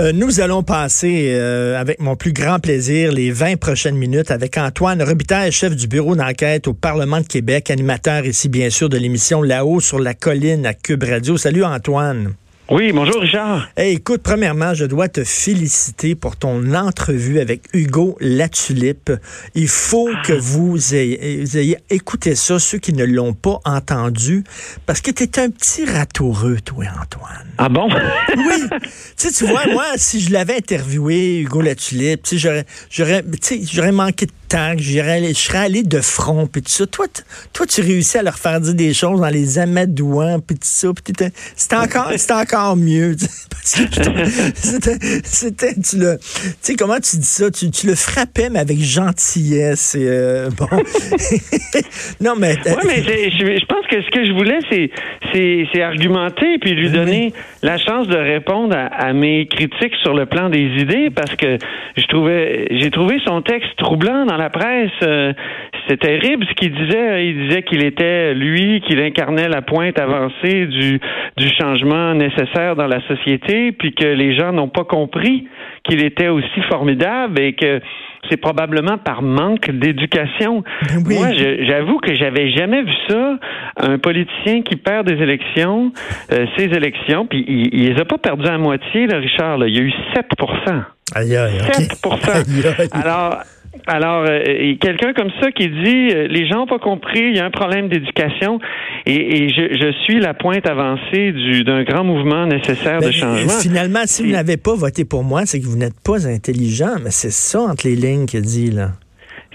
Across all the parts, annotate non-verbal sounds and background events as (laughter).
Euh, nous allons passer euh, avec mon plus grand plaisir les 20 prochaines minutes avec Antoine Robitaille, chef du bureau d'enquête au Parlement de Québec, animateur ici bien sûr de l'émission Là-haut sur la colline à Cube Radio. Salut Antoine. Oui, bonjour Richard. Hey, écoute, premièrement, je dois te féliciter pour ton entrevue avec Hugo Latulippe. Il faut ah. que vous ayez, écouté ça, ceux qui ne l'ont pas entendu, parce que tu es un petit ratoureux, toi, Antoine. Ah bon? oui. (laughs) Tu vois, moi, si je l'avais interviewé, Hugo Latulippe, j'aurais manqué de je serais allé de front, puis tout ça. Toi, toi, tu réussis à leur faire dire des choses dans les amadouans, puis tout ça. C'était encore, encore mieux. (laughs) C'était, tu le, tu sais, comment tu dis ça? Tu, tu le frappais, mais avec gentillesse. Et, euh, bon. (laughs) non, mais. Oui, mais je, pense que ce que je voulais, c'est, c'est, argumenter, puis lui donner la chance de répondre à, mes critiques sur le plan des idées, parce que je trouvais, j'ai trouvé son texte troublant dans la presse, euh, c'est terrible ce qu'il disait. Il disait qu'il était, lui, qu'il incarnait la pointe avancée du, du changement nécessaire dans la société, puis que les gens n'ont pas compris qu'il était aussi formidable et que c'est probablement par manque d'éducation. Ben Moi, j'avoue que j'avais jamais vu ça, un politicien qui perd des élections, euh, ses élections, puis il, il les a pas perdues à moitié, là, Richard. Là. Il y a eu 7 Aïe, aïe, 7 (laughs) Alors, alors, euh, quelqu'un comme ça qui dit euh, les gens n'ont pas compris, il y a un problème d'éducation, et, je, je, suis la pointe avancée d'un grand mouvement nécessaire de ben, changement. Finalement, si vous n'avez pas voté pour moi, c'est que vous n'êtes pas intelligent, mais c'est ça entre les lignes qu'il dit là.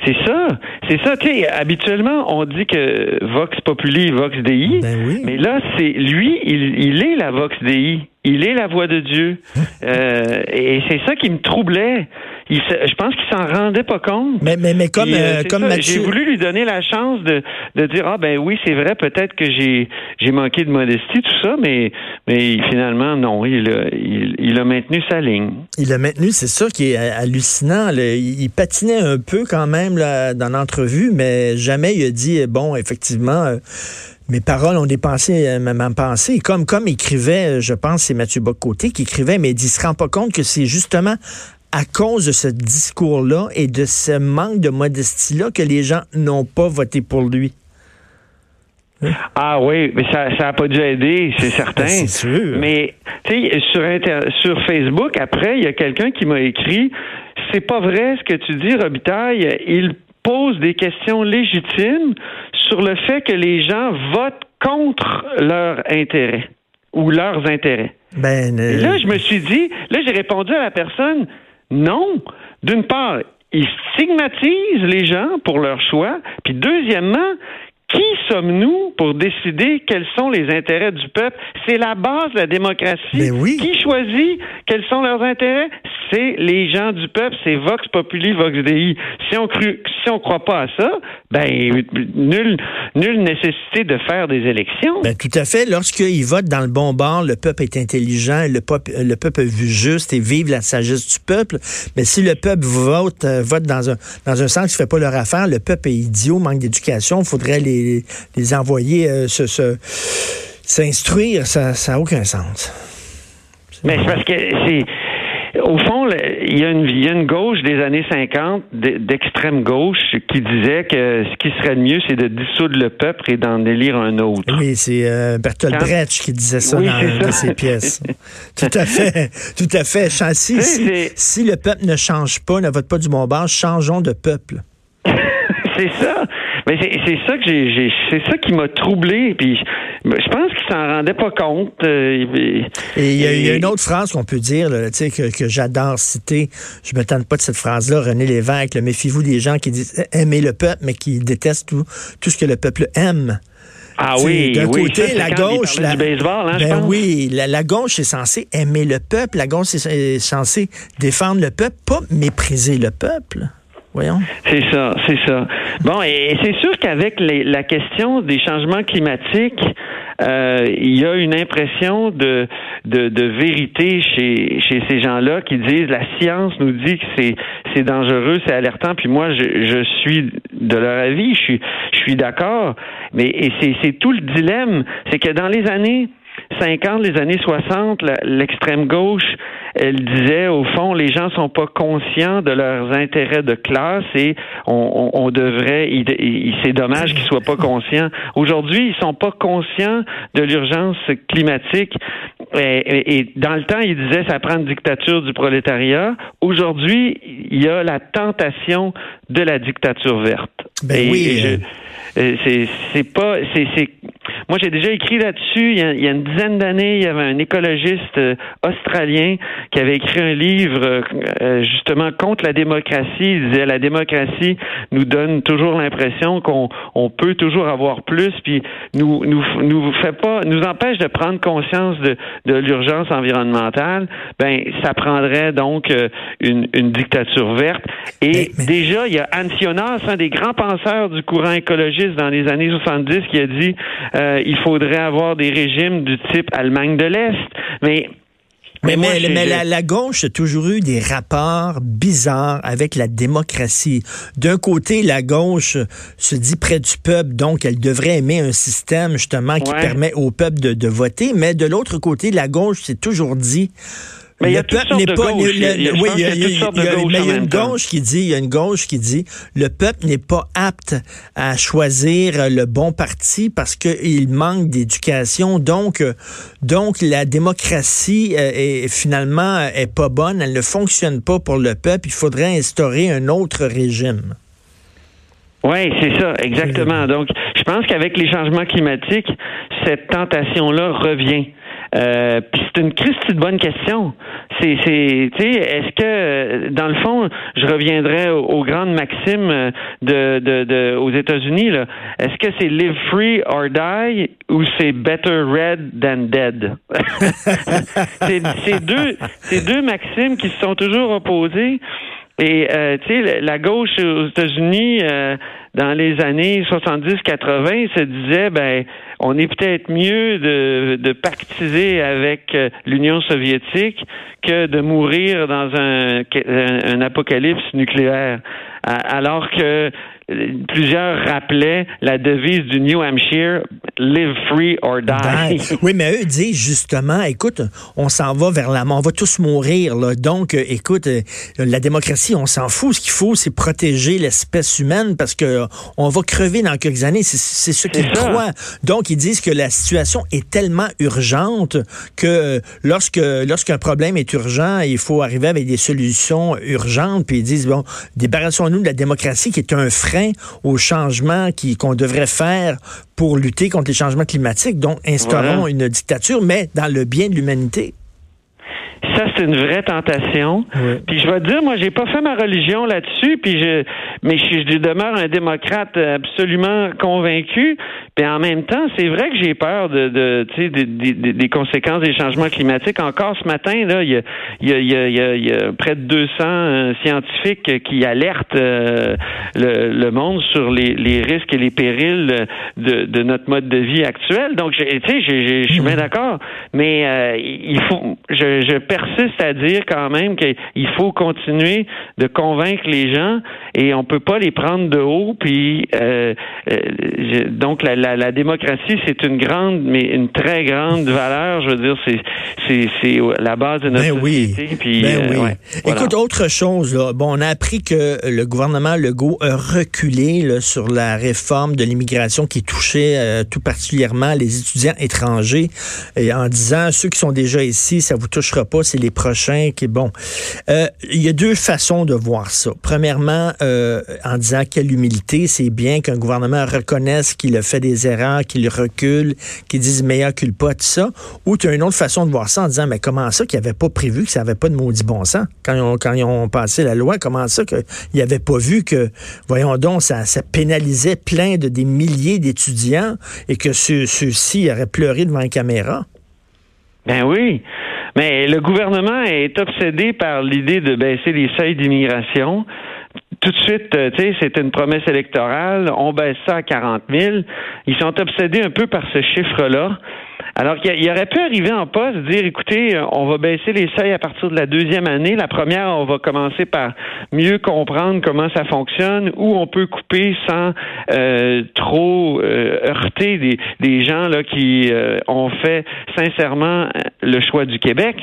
C'est ça, c'est ça. Tu sais, habituellement, on dit que Vox Populi, Vox Dei, ben oui. mais là, c'est lui, il, il est la Vox Dei. Il est la voix de Dieu. (laughs) euh, et c'est ça qui me troublait. Il, je pense qu'il s'en rendait pas compte. Mais, mais, mais comme, euh, euh, comme J'ai voulu lui donner la chance de, de dire Ah ben oui, c'est vrai, peut-être que j'ai j'ai manqué de modestie, tout ça, mais, mais finalement, non, il a, il, a maintenu sa ligne. Il a maintenu, c'est ça qui est hallucinant. Il, patinait un peu quand même là, dans l'entrevue, mais jamais il a dit bon, effectivement. Euh, mes paroles ont dépensé ma, pensée. Comme, comme écrivait, je pense, c'est Mathieu Bocoté qui écrivait, mais il ne se rend pas compte que c'est justement à cause de ce discours-là et de ce manque de modestie-là que les gens n'ont pas voté pour lui. Ah oui, mais ça n'a pas dû aider, c'est certain. c'est sûr. Mais tu sais, sur, sur Facebook, après, il y a quelqu'un qui m'a écrit C'est pas vrai ce que tu dis, Robitaille. Il pose des questions légitimes sur le fait que les gens votent contre leur intérêt ou leurs intérêts. Ben, euh, là, je me suis dit, là, j'ai répondu à la personne, non. D'une part, ils stigmatisent les gens pour leur choix, puis deuxièmement, qui sommes-nous pour décider quels sont les intérêts du peuple? C'est la base de la démocratie. Ben oui. Qui choisit quels sont leurs intérêts? C'est les gens du peuple, c'est Vox Populi, Vox Dei. Si on cru, si on croit pas à ça, ben nulle, nulle nécessité de faire des élections. Ben, tout à fait. Lorsqu'ils votent dans le bon bord, le peuple est intelligent, le peuple, le peuple a vu juste et vive la sagesse du peuple. Mais si le peuple vote, euh, vote dans un, dans un sens qui fait pas leur affaire, le peuple est idiot, manque d'éducation, il faudrait les les, envoyer euh, s'instruire, ça n'a aucun sens. Mais c'est parce que c'est au fond, il y, a une, gauche des années 50, d'extrême gauche, qui disait que ce qui serait le mieux, c'est de dissoudre le peuple et d'en élire un autre. Oui, c'est euh, Bertolt Brecht qui disait ça dans, ses pièces. (laughs) tout à fait, tout à fait. Si, si, le peuple ne change pas, ne vote pas du bon bord, changeons de peuple. (laughs) c'est ça. Mais c'est ça que j'ai, c'est ça qui m'a troublé. Puis je pense qu'il s'en rendait pas compte. Euh, et il y, a une autre phrase qu'on peut dire, là, que, que j'adore citer. Je me tente pas de cette phrase-là, René Lévesque. Méfiez-vous des gens qui disent aimer le peuple, mais qui détestent tout, tout ce que le peuple aime. Ah oui, d'un oui, côté, ça, la gauche, la, baseball, hein, ben oui, la, la gauche est censée aimer le peuple, la gauche est, est censée défendre le peuple, pas mépriser le peuple. Voyons. C'est ça, c'est ça. Bon, et c'est sûr qu'avec la question des changements climatiques, euh, il y a une impression de, de, de vérité chez, ces gens-là qui disent la science nous dit que c'est, dangereux, c'est alertant, puis moi je, je suis de leur avis, je suis, je suis d'accord, mais c'est tout le dilemme, c'est que dans les années 50, les années 60, la- l'extrême gauche, elle disait au fond, les gens sont pas conscients de leurs intérêts de classe et on, on- on devrait, c'est dommage qu'ils soient pas conscients. Aujourd'hui, ils sont pas conscients de l'urgence climatique. Et, et- et dans le temps, ils disaient ça prend une dictature du prolétariat. Aujourd'hui, il y a la tentation de la dictature verte. Ben Et- oui, je- euh, c'est c'est pas c'est c'est moi j'ai déjà écrit là-dessus il y, a, il y a une dizaine d'années il y avait un écologiste euh, australien qui avait écrit un livre euh, euh, justement contre la démocratie. Il disait la démocratie nous donne toujours l'impression qu'on on peut toujours avoir plus puis nous nous nous fait pas nous empêche de prendre conscience de de l'urgence environnementale. Ben ça prendrait donc euh, une une dictature verte. Et Mais- mais- déjà il y a Ancionas un des grands penseurs du courant écologiste dans les années 70 qui a dit euh, il faudrait avoir des régimes du type Allemagne de l'Est. Mais Mais, mais, mais la, la gauche a toujours eu des rapports bizarres avec la démocratie. D'un côté, la gauche se dit près du peuple, donc elle devrait aimer un système justement qui Ouais. permet au peuple de, de voter. Mais de l'autre côté, la gauche s'est toujours dit Mais il y a toutes sortes de gauches. Il y a- une gauche qui dit, il y a une gauche qui dit, le peuple n'est pas apte à choisir le bon parti parce qu'il manque d'éducation. Donc, euh, donc la démocratie euh, est finalement euh, est pas bonne, elle ne fonctionne pas pour le peuple. Il faudrait instaurer un autre régime. Oui, c'est ça, exactement. Donc, je pense qu'avec les changements climatiques, cette tentation-là revient. Euh, c'est une Christie de bonne question. C'est, c'est, tu sais, est-ce que, euh, dans le fond, je reviendrai aux, grandes maximes euh, de, de, de aux États-Unis. Là. Est-ce que c'est live free or die ou c'est better red than dead? (laughs) C'est, c'est deux, c'est deux maximes qui se sont toujours opposées. Et euh, tu sais, la- la gauche aux États-Unis, euh, dans les années 70-80, se disait, ben, on est peut-être mieux de, pactiser avec euh, l'Union soviétique que de mourir dans un, un, apocalypse nucléaire. Alors que plusieurs rappelaient la devise du New Hampshire, live free or die. Oui, mais eux disent justement, écoute, on s'en va vers la mort, on va tous mourir. Là. Donc, euh, écoute, euh, la démocratie, on s'en fout. Ce qu'il faut, c'est protéger l'espèce humaine parce que euh, on va crever dans quelques années. C'est, ce qu'ils croient. Donc, ils disent que la situation est tellement urgente que lorsque lorsqu'un problème est urgent, il faut arriver avec des solutions urgentes. Puis ils disent, bon, débarrassons-nous de la démocratie qui est un frein au changement qui, qu'on devrait faire pour lutter contre les changements climatiques. Donc, instaurons Voilà. une dictature, mais dans le bien de l'humanité. Ça, c'est une vraie tentation. Puis je vais te dire, moi, j'ai pas fait ma religion là-dessus, puis je, mais je, je demeure un démocrate absolument convaincu. Puis en même temps, c'est vrai que j'ai peur de, de tu sais, des, des- des conséquences des changements climatiques. Encore ce matin, là, il y a, il y a, il y a- il y a- il y a près de 200 euh, scientifiques qui alertent euh, le, le monde sur les, les risques et les périls de, de notre mode de vie actuel. Donc, j'ai- tu sais, je suis bien d'accord, mais euh, il faut, je, je persiste à dire quand même qu'il faut continuer de convaincre les gens et on peut pas les prendre de haut. Puis, euh, euh, donc la, la, la démocratie, c'est une grande, mais une très grande valeur. Je veux dire, c'est c'est c'est la base de notre Ben oui. société. Puis, Ben euh, oui. ouais, voilà. Écoute, autre chose, là. bon, on a appris que le gouvernement Legault a reculé là, sur la réforme de l'immigration qui touchait euh, tout particulièrement les étudiants étrangers et en disant ceux qui sont déjà ici, ça vous touchera pas, c'est les prochains qui, bon, euh, il y a deux façons de voir ça. Premièrement, euh, en disant quelle humilité, c'est bien qu'un gouvernement reconnaisse qu'il a fait des erreurs, qu'il recule, qu'il dise meilleur culpa, tout ça. Ou tu as une autre façon de voir ça en disant, mais comment ça qu'il avait pas prévu que ça avait pas de maudit bon sens? Quand ils ont, quand ils ont passé la loi? Comment ça qu'ils n'avaient pas vu que, voyons donc, ça, ça pénalisait plein de des milliers d'étudiants et que ceux-ci auraient pleuré devant la caméra? Ben oui. Mais le gouvernement est obsédé par l'idée de baisser les seuils d'immigration. Tout de suite, euh, tu sais, c'est une promesse électorale. On baisse ça à 40 000. Ils sont obsédés un peu par ce chiffre-là. Alors qu'il aurait pu arriver en poste, dire, écoutez, euh, on va baisser les seuils à partir de la deuxième année. La première, on va commencer par mieux comprendre comment ça fonctionne, où on peut couper sans euh, trop euh, heurter des, des, gens là qui ont fait sincèrement le choix du Québec.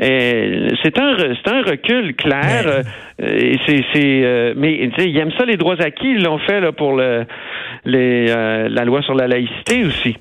C'est un c'est un recul clair. Mais... c'est mais ils aiment ça les droits acquis. Ils l'ont fait là pour le les la loi sur la laïcité aussi.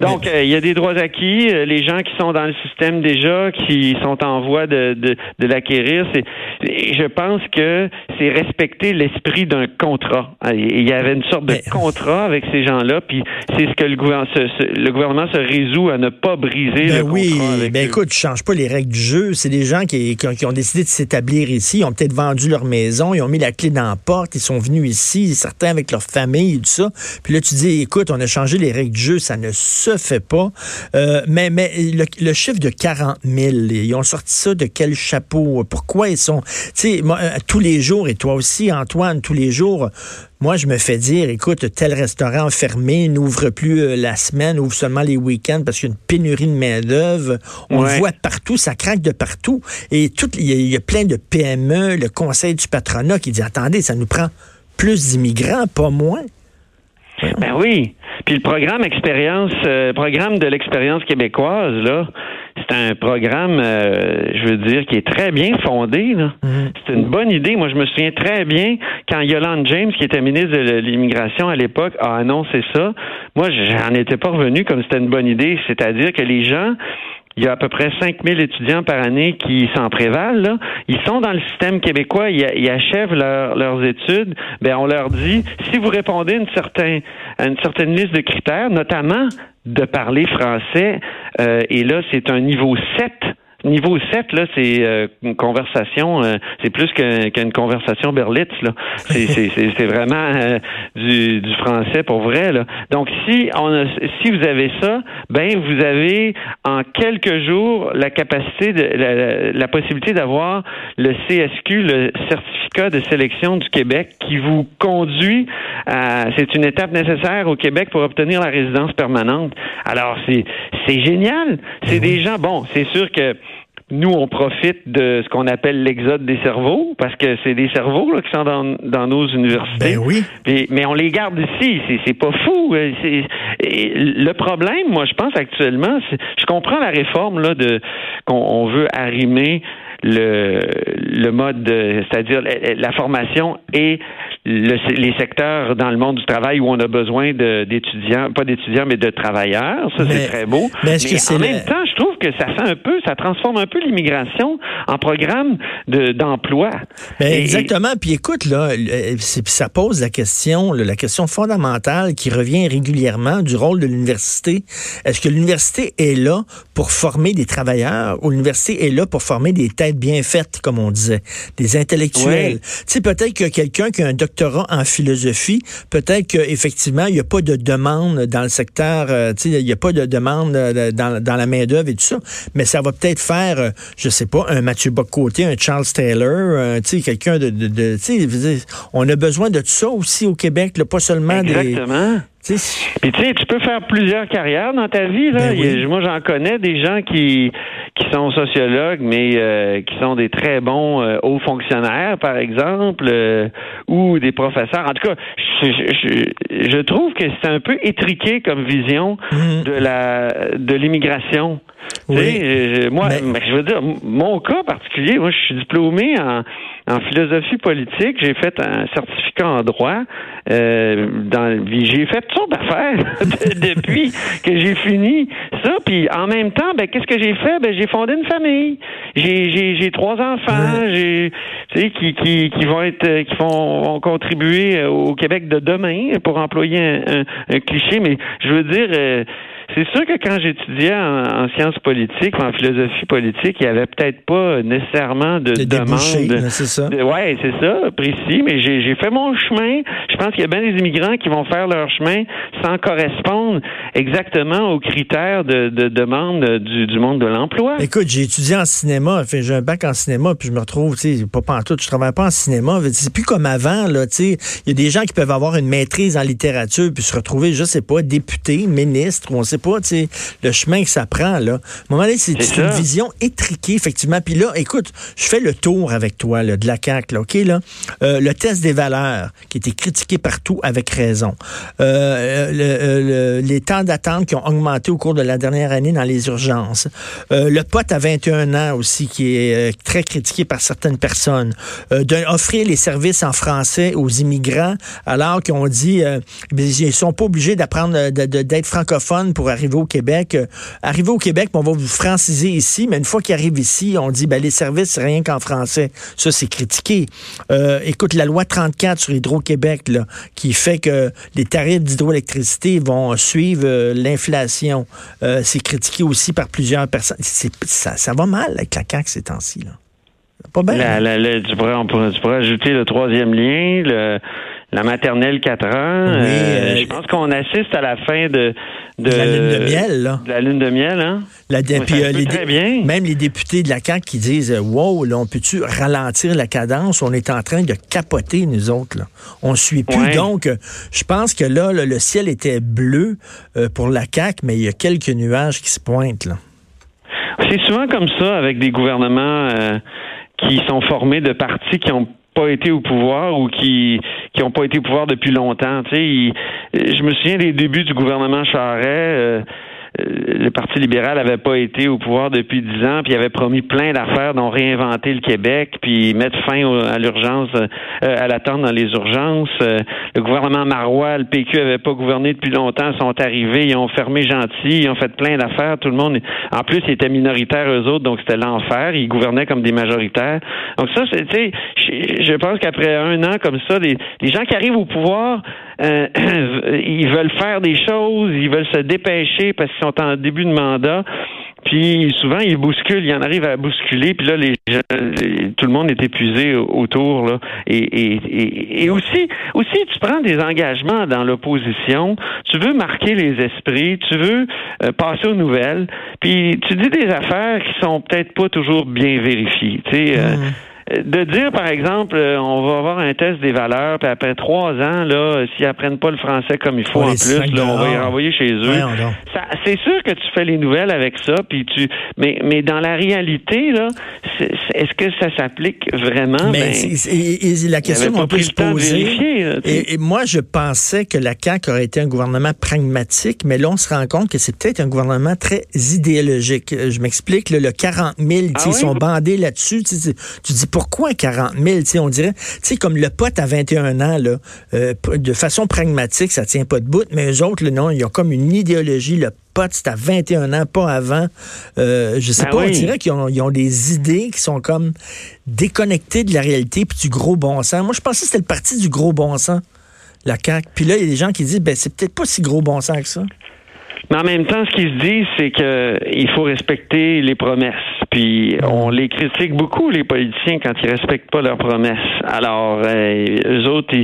Donc, euh, il y a des droits acquis. Euh, les gens qui sont dans le système déjà, qui sont en voie de, de, de l'acquérir, c'est, je pense que c'est respecter l'esprit d'un contrat. Euh, il y avait une sorte de contrat avec ces gens-là, puis c'est ce que le gouvernement, se, le gouvernement se résout à ne pas briser ben le oui, contrat. Avec ben écoute, tu changes pas les règles du jeu. C'est des gens qui, qui, ont, décidé de s'établir ici. Ils ont peut-être vendu leur maison, ils ont mis la clé dans la porte, ils sont venus ici, certains avec leur famille et tout ça. Puis là, tu dis, écoute, on a changé les règles du jeu, ça ne se fait pas. Euh, mais mais le, chiffre de 40 000, ils ont sorti ça de quel chapeau? Pourquoi ils sont... Tu sais, euh, tous les jours, et toi aussi, Antoine, tous les jours, moi, je me fais dire, écoute, tel restaurant fermé n'ouvre plus euh, la semaine, ouvre seulement les week-ends parce qu'il y a une pénurie de main-d'œuvre. On le voit partout, ça craque de partout. Et il y, y, a plein de PME, le conseil du patronat qui dit, attendez, ça nous prend plus d'immigrants, pas moins. Ben oui. Puis le programme expérience, euh, programme de l'expérience québécoise, là, c'est un programme, euh, je veux dire, qui est très bien fondé. Mm-hmm. C'est une bonne idée. Moi, je me souviens très bien quand Yolande James, qui était ministre de l'immigration à l'époque, a annoncé ça. Moi, j'en étais pas revenu comme c'était une bonne idée. C'est-à-dire que les gens il y a à peu près 5000 étudiants par année qui s'en prévalent. Ils sont dans le système québécois, ils, achèvent leurs études. Ben, on leur dit, si vous répondez une certaine, à une certaine liste de critères, notamment de parler français, euh, et là, c'est un niveau 7 Niveau 7, là, c'est euh, une conversation, euh, c'est plus qu'une conversation berlitz, là. C'est vraiment euh, du, du, français pour vrai, là. Donc, si on a, si vous avez ça, ben vous avez en quelques jours la capacité, de, la, possibilité d'avoir le CSQ, le certificat de sélection du Québec, qui vous conduit à, c'est une étape nécessaire au Québec pour obtenir la résidence permanente. Alors, c'est c'est génial. C'est des gens, bon, c'est sûr que nous, on profite de ce qu'on appelle l'exode des cerveaux, parce que c'est des cerveaux là, qui sont dans, dans nos universités. Ben oui. mais on les garde ici. C'est pas fou. Euh, le problème, moi, je pense actuellement, je comprends la réforme là de qu'on veut arrimer le, le mode, c'est-à-dire la, formation et les secteurs dans le monde du travail où on a besoin d'étudiants, pas d'étudiants, mais de travailleurs. Ça, c'est très beau. Mais, en même temps, je trouve que ça fait un peu, ça transforme un peu l'immigration en programme d'emploi. exactement. Puis écoute, là, ça pose la question, la question fondamentale qui revient régulièrement du rôle de l'université. Est-ce que l'université est là pour former des travailleurs ou l'université est là pour former des têtes bien faites, comme on disait, des intellectuels? Tu sais, peut-être que quelqu'un qui a un doctorat en philosophie, peut-être qu'effectivement, il n'y a pas de demande dans le secteur, euh, tu sais, il n'y a pas de demande euh, dans, dans la main-d'œuvre et tout ça, mais ça va peut-être faire, euh, je sais pas, un Mathieu Bocoté, un Charles Taylor, tu sais, quelqu'un de, de, de tu sais, on a besoin de tout ça aussi au Québec, là, pas seulement Exactement. Puis tu sais, tu peux faire plusieurs carrières dans ta vie. Là. Ben moi, j'en connais des gens qui qui sont sociologues, mais euh, qui sont des très bons euh, hauts fonctionnaires, par exemple, euh, ou des professeurs. En tout cas, je, je, je trouve que c'est un peu étriqué comme vision mm-hmm. de la de l'immigration. Oui. moi, je veux dire, mon cas particulier, moi, je suis diplômé en, en philosophie politique. J'ai fait un certificat en droit. Euh, dans, j'ai fait toutes sortes d'affaires (laughs) depuis que j'ai fini ça. Puis en même temps, ben qu'est-ce que j'ai fait? Ben j'ai fondé une famille. J'ai j'ai, j'ai trois enfants. J'ai tu sais qui, qui qui vont être qui vont, vont contribuer au Québec de demain pour employer un, un, cliché. Mais je veux dire. Euh, c'est sûr que quand j'étudiais en, sciences politiques, en philosophie politique, il n'y avait peut-être pas nécessairement de, demande. c'est ça. ouais, c'est ça, précis. Mais j'ai fait mon chemin. Je pense qu'il y a bien des immigrants qui vont faire leur chemin sans correspondre exactement aux critères de, demande du, monde de l'emploi. Écoute, j'ai étudié en cinéma. Enfin, j'ai un bac en cinéma, puis je me retrouve, tu sais, pas pantoute, je travaille pas en cinéma. C'est plus comme avant, là, tu sais. Il y a des gens qui peuvent avoir une maîtrise en littérature puis se retrouver, je sais pas, député, ministre, on sait pas, le chemin que ça prend, là. À un moment donné, c'est une vision étriquée, effectivement. Puis là, écoute, je fais le tour avec toi, là, de la CAQ, là, OK, là? Euh, le test des valeurs, qui était critiqué partout avec raison. Euh, euh, les temps d'attente qui ont augmenté au cours de la dernière année dans les urgences. le pote à 21 ans aussi, qui est très critiqué par certaines personnes. D'offrir les services en français aux immigrants, alors qu'on dit, ils sont pas obligés d'apprendre d'être francophones pour arriver au Québec. Euh, arriver au Québec, on va vous franciser ici, mais une fois qu'ils arrivent ici, on dit ben, les services, c'est rien qu'en français. Ça, c'est critiqué. Euh, écoute, la loi 34 sur Hydro-Québec, là, qui fait que les tarifs d'hydroélectricité vont suivre euh, l'inflation, c'est critiqué aussi par plusieurs personnes. Ça, ça, va mal avec la CAQ ces temps-ci. Là. Pas bien. tu, pourrais, on pourrait, tu pourrais ajouter le troisième lien, le la maternelle 4 ans. Euh, je pense qu'on assiste à la fin de, de, la lune de miel. Là. De la lune de miel, hein? La, euh, très bien. Même les députés de la CAQ qui disent euh, Wow, là, on peut-tu ralentir la cadence? On est en train de capoter, nous autres. Là. On suit plus. Donc, je pense que là, le ciel était bleu pour la CAQ, mais il y a quelques nuages qui se pointent. Là. C'est souvent comme ça avec des gouvernements qui sont formés de partis qui ont pas été au pouvoir ou qui qui ont pas été au pouvoir depuis longtemps. Tu sais, je me souviens des débuts du gouvernement Charret. Euh, le Parti libéral avait pas été au pouvoir depuis dix ans, puis il avait promis plein d'affaires, dont réinventer le Québec, puis mettre fin à l'urgence, euh, à l'attente dans les urgences. Euh, le gouvernement Marois, le PQ avait pas gouverné depuis longtemps, sont arrivés, ils ont fermé gentil, ils ont fait plein d'affaires. Tout le monde, en plus, ils étaient minoritaires eux autres, donc c'était l'enfer. Ils gouvernaient comme des majoritaires. Donc ça, sais, je pense qu'après un an comme ça, les gens qui arrivent au pouvoir, euh, (clears throat) ils veulent faire des choses, ils veulent se dépêcher parce qu'ils sont en début de mandat. Puis souvent, ils bousculent, ils en arrivent à bousculer, puis là, les, tout le monde est épuisé autour. Là. Et, et, et, aussi, aussi, tu prends des engagements dans l'opposition, tu veux marquer les esprits, tu veux euh, passer aux nouvelles, puis tu dis des affaires qui sont peut-être pas toujours bien vérifiées. Tu sais, euh, mmh de dire, par exemple, euh, on va avoir un test des valeurs, puis après trois ans, là, s'ils apprennent pas le français comme il faut en plus, on va les renvoyer chez eux. c'est sûr que tu fais les nouvelles avec ça, puis tu, mais, mais dans la réalité, là, est-ce que ça s'applique vraiment? Mais ben, la question qu'on peut se poser. et, moi, je pensais que la CAQ aurait été un gouvernement pragmatique, mais là, on se rend compte que c'est peut-être un gouvernement très idéologique. Je m'explique, le 40 000, ah ils sont bandés là-dessus. Tu dis pourquoi 40 000? on dirait, tu comme le pote à 21 ans, là, euh, de façon pragmatique, ça tient pas de bout, mais eux autres, non, ils ont comme une idéologie, le pote, c'est à 21 ans, pas avant. Euh, je sais ben pas, on dirait qu'ils ont, des idées qui sont comme déconnectées de la réalité puis du gros bon sens. Moi, je pensais que c'était le parti du gros bon sens, la CAQ. Puis là, il y a des gens qui disent, ben, c'est peut-être pas si gros bon sens que ça. Mais en même temps, ce qu'ils se disent, c'est qu'il faut respecter les promesses. Puis on les critique beaucoup, les politiciens, quand ils respectent pas leurs promesses. Alors, euh, eux autres,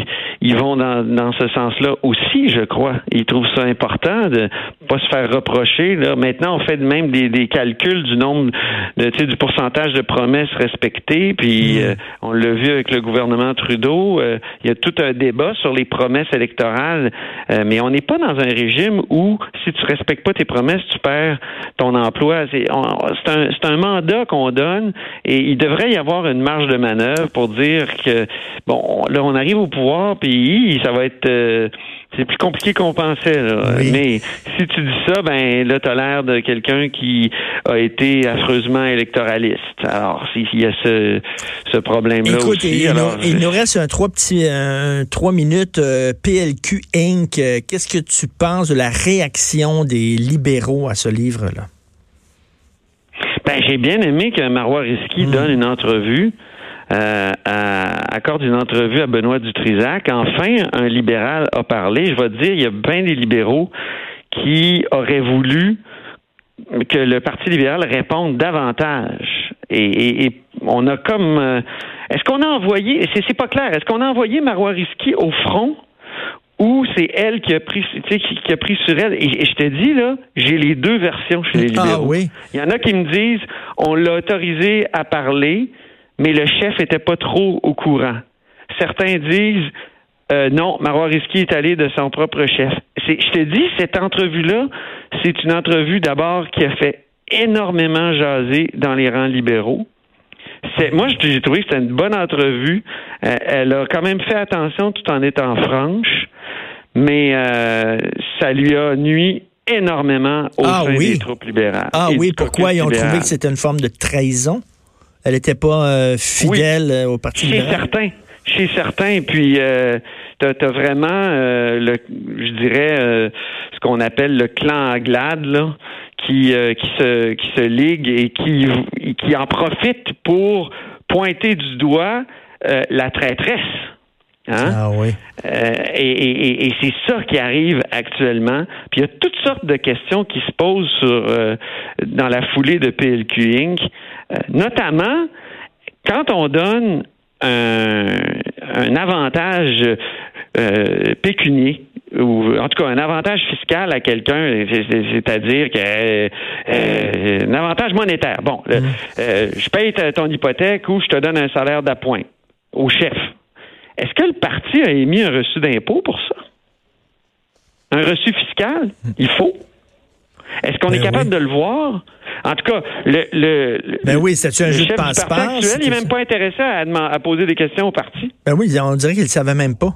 ils, vont dans, dans ce sens-là aussi, je crois. Ils trouvent ça important de pas se faire reprocher. Là. Maintenant, on fait même des, des calculs du nombre, de, du pourcentage de promesses respectées. Puis mm. euh, on l'a vu avec le gouvernement Trudeau. Euh, il y a tout un débat sur les promesses électorales. mais on n'est pas dans un régime où, si tu respectes pas tes promesses, tu perds ton emploi. C'est un, un mandat qu'on donne et il devrait y avoir une marge de manœuvre pour dire que bon, là on arrive au pouvoir puis ça va être euh, c'est plus compliqué qu'on pensait. Là. Mais si tu dis ça, ben là, t'as l'air de quelqu'un qui a été affreusement électoraliste. Alors, il y a ce, ce problème-là aussi. Il, il nous reste un trois petits, un, trois minutes. Euh, PLQ Inc. Euh, qu'est-ce que tu penses de la réaction des libéraux à ce livre-là? Ben, j'ai bien aimé que Marois Risky hmm. donne une entrevue. Euh, accorde une entrevue à Benoît Dutrisac. Enfin, un libéral a parlé. Je vais te dire, il y a bien des libéraux qui auraient voulu que le Parti libéral réponde davantage. Et, on a comme... Euh, est-ce qu'on a envoyé... C'est pas clair. Est-ce qu'on a envoyé Marois Risky au front ou c'est elle qui a pris qui, qui, a pris sur elle? Et, je te dis, là, j'ai les deux versions chez les ah libéraux. Ah, oui. Il y en a qui me disent on l'a autorisé à parler, mais le chef était pas trop au courant. Certains disent euh, non, Marois Risky est allé de son propre chef. Je te dis, cette entrevue-là, c'est une entrevue d'abord qui a fait énormément jaser dans les rangs libéraux. moi, j'ai trouvé que c'était une bonne entrevue. Euh, elle a quand même fait attention tout en étant franche mais euh, ça lui a nuit énormément au ah, sein des troupes libérales. Ah oui, pourquoi ils ont trouvé que c'était une forme de trahison? Elle n'était pas euh, fidèle euh, au Parti Chez certains. Chez certains, puis euh, tu as, vraiment, le, je dirais, ce qu'on appelle le clan Aglade, là, qui, qui, se, qui se ligue et qui, qui en profite pour pointer du doigt la traîtresse. Hein? Ah oui. Euh, et, c'est ça qui arrive actuellement. Puis il y a toutes sortes de questions qui se posent sur euh, dans la foulée de PLQ Inc. Euh, notamment quand on donne un, avantage pécunier ou en tout cas un avantage fiscal à quelqu'un, c'est-à-dire que un avantage monétaire. Bon, mm. je paye ton hypothèque ou je te donne un salaire d'appoint au chef. Est-ce que le parti a émis un reçu d'impôt pour ça? Un reçu fiscal? Il faut. Est-ce qu'on est ben capable de le voir? En tout cas, le, le, ben oui, c'est un jeu de passe-passe? Il n'est même pas intéressé à, poser des questions au parti. Ben oui, on dirait qu'il ne savait même pas.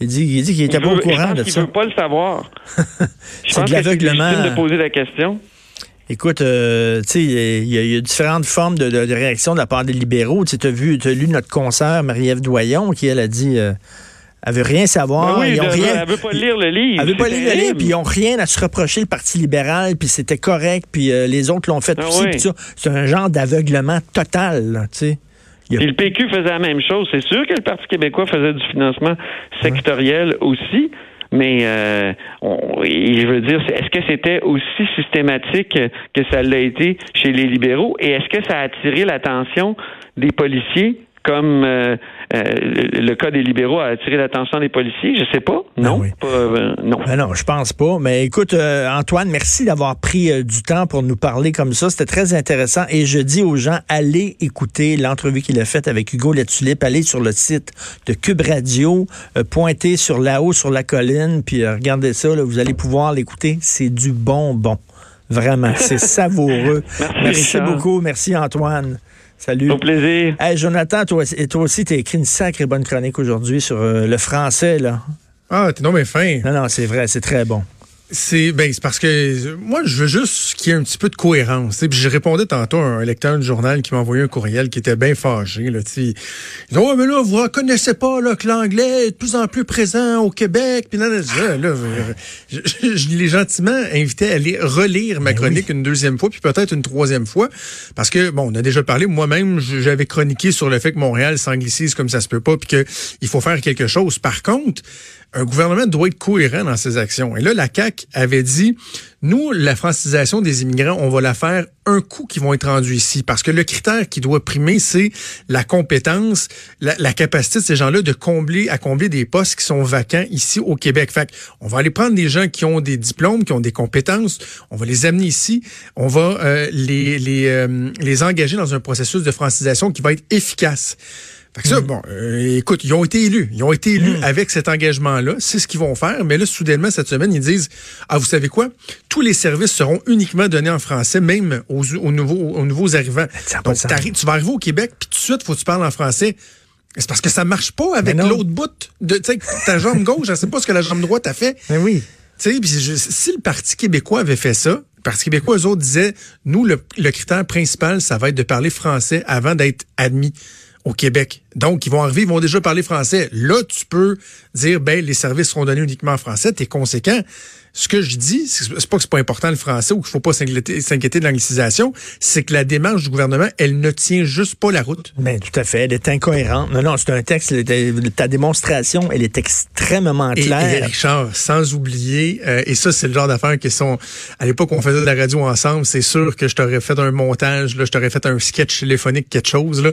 Il dit, il dit qu'il n'était pas au courant de ça. Il ne veut pas le savoir. (laughs) c'est de l'aveuglement. de poser la question. Écoute, euh, tu sais, il y, a différentes formes de, de, réaction de la part des libéraux. Tu as vu, as lu notre concert Marie-Ève Doyon qui elle a dit. Euh, elle veut rien savoir. Ben oui, ils rien, elle veut pas lire le livre. Elle veut pas lire le livre, puis ils ont rien à se reprocher le Parti libéral, puis c'était correct, puis euh, les autres l'ont fait ah aussi. C'est un genre d'aveuglement total, tu sais. le PQ faisait la même chose. C'est sûr que le Parti québécois faisait du financement sectoriel aussi, mais euh, je veux dire, est-ce que c'était aussi systématique que ça l'a été chez les libéraux? Et est-ce que ça a attiré l'attention des policiers comme euh, euh, le cas des libéraux a attiré l'attention des policiers? Je sais pas. Ben non. Euh, non. Ben non, je pense pas. Mais écoute, Antoine, merci d'avoir pris du temps pour nous parler comme ça. C'était très intéressant. Et je dis aux gens, allez écouter l'entrevue qu'il a faite avec Hugo Latulippe. Allez sur le site de Cube Radio, pointez sur là-haut, sur la colline, puis regardez ça. vous allez pouvoir l'écouter. C'est du bonbon. Vraiment, c'est (laughs) savoureux. Merci, beaucoup. Merci, Antoine. Salut. Au plaisir. Hey, Jonathan, toi, toi aussi, tu as écrit une sacrée bonne chronique aujourd'hui sur euh, le français, là. Ah, t'es non mais fin. Non, non, c'est vrai, c'est très bon. C'est ben c'est parce que moi je veux juste qu'il y ait un petit peu de cohérence. Puis je répondais tantôt à un lecteur du journal qui m'a envoyé un courriel qui était bien fâché. Là, il dit oh, mais là vous reconnaissez pas là, que l'anglais est de plus en plus présent au Québec. Puis là, là, je, je, l'ai gentiment invité à aller relire ma ben chronique une deuxième fois puis peut-être une troisième fois parce que bon on a déjà parlé moi-même j'avais chroniqué sur le fait que Montréal s'anglicise comme ça se peut pas puis que il faut faire quelque chose. Par contre un gouvernement doit être cohérent dans ses actions. Et là, la CAQ avait dit, nous, la francisation des immigrants, on va la faire un coup qui vont être rendus ici. Parce que le critère qui doit primer, c'est la compétence, la, capacité de ces gens-là de combler, à combler des postes qui sont vacants ici au Québec. Fait on va aller prendre des gens qui ont des diplômes, qui ont des compétences, on va les amener ici, on va euh, les, les, euh, les engager dans un processus de francisation qui va être efficace. Fait ça, mm. bon, euh, écoute, ils ont été élus. Ils ont été élus mm. avec cet engagement-là. C'est ce qu'ils vont faire. Mais là, soudainement, cette semaine, ils disent, ah, vous savez quoi? Tous les services seront uniquement donnés en français, même aux, nouveaux, aux nouveaux arrivants. Donc, tu vas arriver au Québec, puis tout de suite, faut que tu parles en français. C'est parce que ça marche pas avec l'autre bout. De, ta jambe gauche, je sais pas ce que la jambe droite a fait. (laughs) Mais oui. si le Parti québécois avait fait ça, le Parti québécois, eux autres disaient, nous, le, le critère principal, ça va être de parler français avant d'être admis au Québec. Donc, ils vont arriver, ils vont déjà parler français. Là, tu peux dire, ben, les services seront donnés uniquement en français. T'es conséquent. Ce que je dis, c'est pas que c'est pas important le français ou qu'il faut pas s'inquiéter de l'anglicisation, c'est que la démarche du gouvernement, elle ne tient juste pas la route. Ben, tout à fait. Elle est incohérente. Non, non, c'est un texte, ta démonstration, elle est extrêmement claire. Et, Richard, sans oublier, euh, et ça, c'est le genre d'affaires qui sont, à l'époque, on faisait de la radio ensemble, c'est sûr que je t'aurais fait un montage, là, je t'aurais fait un sketch téléphonique, quelque chose, là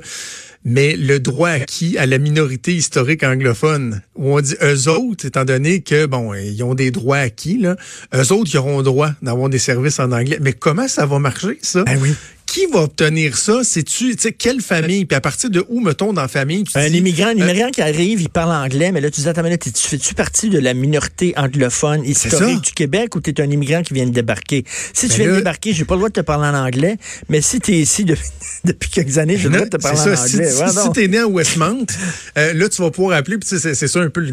mais le droit acquis à la minorité historique anglophone, où on dit eux autres, étant donné que, bon, ils ont des droits acquis, là, eux autres, ils auront droit d'avoir des services en anglais. Mais comment ça va marcher, ça? Ben oui qui va obtenir ça? C'est-tu, tu sais, quelle famille? Puis à partir de où, mettons, dans la famille? un immigrant, un euh, immigrant qui arrive, il parle anglais, mais là, tu dis, attends, tu fais-tu partie de la minorité anglophone historique du Québec ou tu es un immigrant qui vient de débarquer? Si tu viens de débarquer, j'ai pas le droit de te parler en anglais, mais si tu es ici (laughs) depuis quelques années, j'ai le droit de te parler en anglais. Si, si, tu es né à Westmount, euh, là, tu vas pouvoir appeler, puis c'est ça un peu le